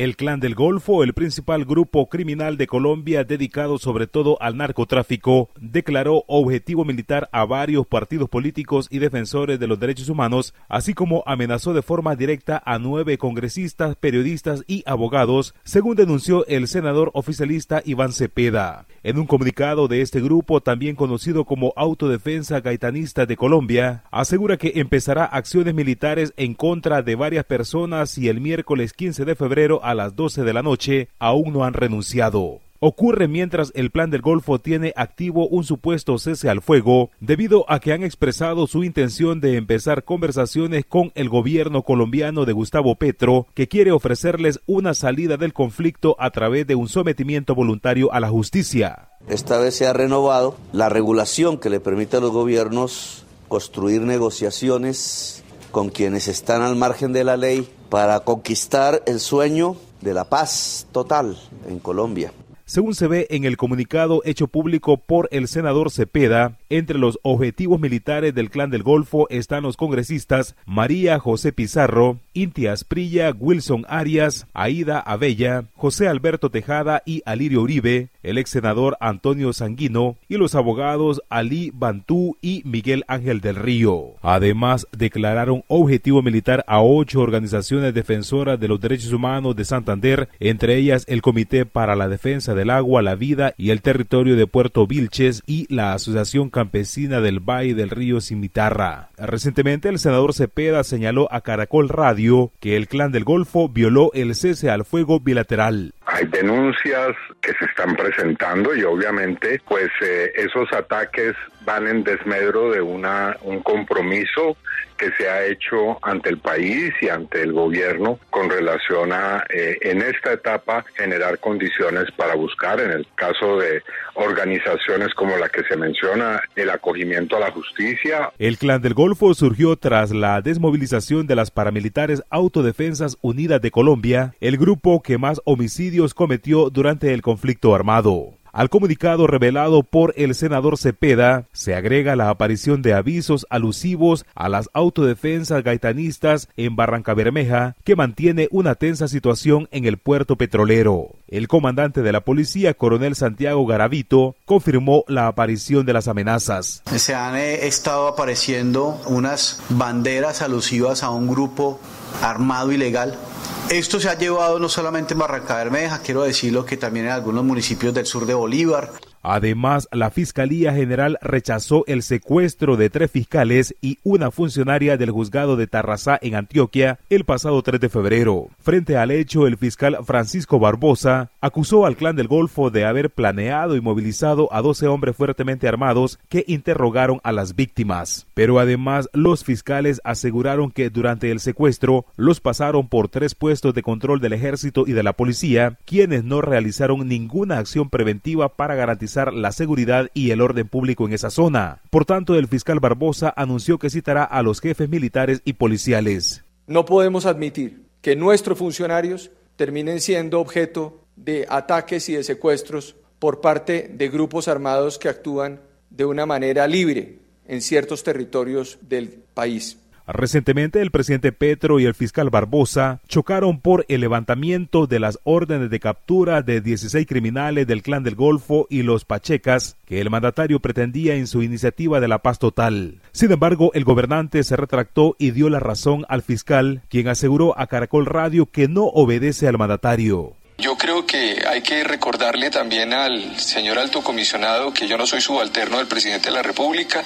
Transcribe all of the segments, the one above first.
El Clan del Golfo, el principal grupo criminal de Colombia dedicado sobre todo al narcotráfico, declaró objetivo militar a varios partidos políticos y defensores de los derechos humanos, así como amenazó de forma directa a nueve congresistas, periodistas y abogados, según denunció el senador oficialista Iván Cepeda. En un comunicado de este grupo, también conocido como Autodefensa Gaitanista de Colombia, asegura que empezará acciones militares en contra de varias personas y el miércoles 15 de febrero las 12 de la noche aún no han renunciado. Ocurre mientras el Plan del Golfo tiene activo un supuesto cese al fuego debido a que han expresado su intención de empezar conversaciones con el gobierno colombiano de Gustavo Petro, que quiere ofrecerles una salida del conflicto a través de un sometimiento voluntario a la justicia. Esta vez se ha renovado la regulación que le permite a los gobiernos construir negociaciones con quienes están al margen de la ley para conquistar el sueño de la paz total en Colombia. Según se ve en el comunicado hecho público por el senador Cepeda, entre los objetivos militares del Clan del Golfo están los congresistas María José Pizarro, Intia Asprilla, Wilson Arias, Aida Abella, José Alberto Tejada y Alirio Uribe, el ex senador Antonio Sanguino y los abogados Ali Bantú y Miguel Ángel del Río. Además, declararon objetivo militar a ocho organizaciones defensoras de los derechos humanos de Santander, entre ellas el Comité para la Defensa del Agua, la Vida y el Territorio de Puerto Vilches y la Asociación Campesina del Valle del Río Cimitarra. Recientemente, el senador Cepeda señaló a Caracol Radio que el Clan del Golfo violó el cese al fuego bilateral. Hay denuncias que se están presentando y obviamente pues eh, esos ataques van en desmedro de una, un compromiso que se ha hecho ante el país y ante el gobierno con relación a, eh, en esta etapa, generar condiciones para buscar, en el caso de organizaciones como la que se menciona, el acogimiento a la justicia. El Clan del Golfo surgió tras la desmovilización de las paramilitares Autodefensas Unidas de Colombia, el grupo que más homicidios cometió durante el conflicto armado. Al comunicado revelado por el senador Cepeda se agrega la aparición de avisos alusivos a las autodefensas gaitanistas en Barranca Bermeja que mantiene una tensa situación en el puerto petrolero. El comandante de la policía, coronel Santiago Garavito, confirmó la aparición de las amenazas. Se han eh, estado apareciendo unas banderas alusivas a un grupo armado ilegal esto se ha llevado no solamente en Barranca Bermeja, quiero decirlo que también en algunos municipios del sur de Bolívar. Además, la Fiscalía General rechazó el secuestro de tres fiscales y una funcionaria del juzgado de Tarrazá en Antioquia el pasado 3 de febrero. Frente al hecho, el fiscal Francisco Barbosa acusó al clan del Golfo de haber planeado y movilizado a 12 hombres fuertemente armados que interrogaron a las víctimas. Pero además, los fiscales aseguraron que durante el secuestro los pasaron por tres puestos de control del ejército y de la policía, quienes no realizaron ninguna acción preventiva para garantizar la seguridad y el orden público en esa zona. Por tanto, el fiscal Barbosa anunció que citará a los jefes militares y policiales. No podemos admitir que nuestros funcionarios terminen siendo objeto de ataques y de secuestros por parte de grupos armados que actúan de una manera libre en ciertos territorios del país. Recientemente el presidente Petro y el fiscal Barbosa chocaron por el levantamiento de las órdenes de captura de 16 criminales del clan del Golfo y los Pachecas que el mandatario pretendía en su iniciativa de la paz total. Sin embargo, el gobernante se retractó y dio la razón al fiscal, quien aseguró a Caracol Radio que no obedece al mandatario. Yo creo que hay que recordarle también al señor alto comisionado que yo no soy subalterno del presidente de la República,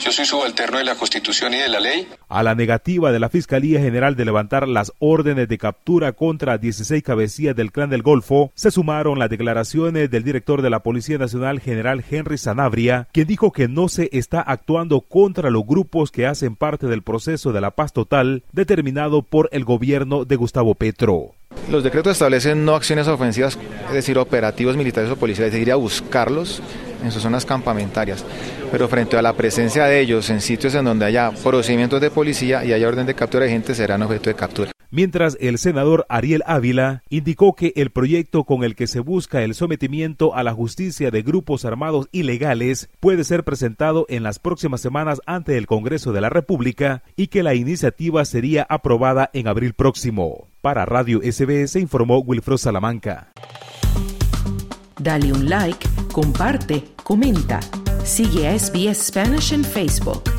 yo soy subalterno de la Constitución y de la ley. A la negativa de la Fiscalía General de levantar las órdenes de captura contra 16 cabecillas del Clan del Golfo, se sumaron las declaraciones del director de la Policía Nacional, general Henry Sanabria, quien dijo que no se está actuando contra los grupos que hacen parte del proceso de la paz total determinado por el gobierno de Gustavo Petro. Los decretos establecen no acciones ofensivas, es decir, operativos militares o policiales, es ir a buscarlos en sus zonas campamentarias. Pero frente a la presencia de ellos en sitios en donde haya procedimientos de policía y haya orden de captura de gente, serán objeto de captura. mientras el senador Ariel Ávila indicó que el proyecto con el que se busca el sometimiento a la justicia de grupos armados ilegales puede ser presentado en las próximas semanas ante el Congreso de la República y que la iniciativa sería aprobada en abril próximo. Para Radio SBS informó Wilfredo Salamanca. Dale un like, comparte, comenta. Sigue a SBS Spanish en Facebook.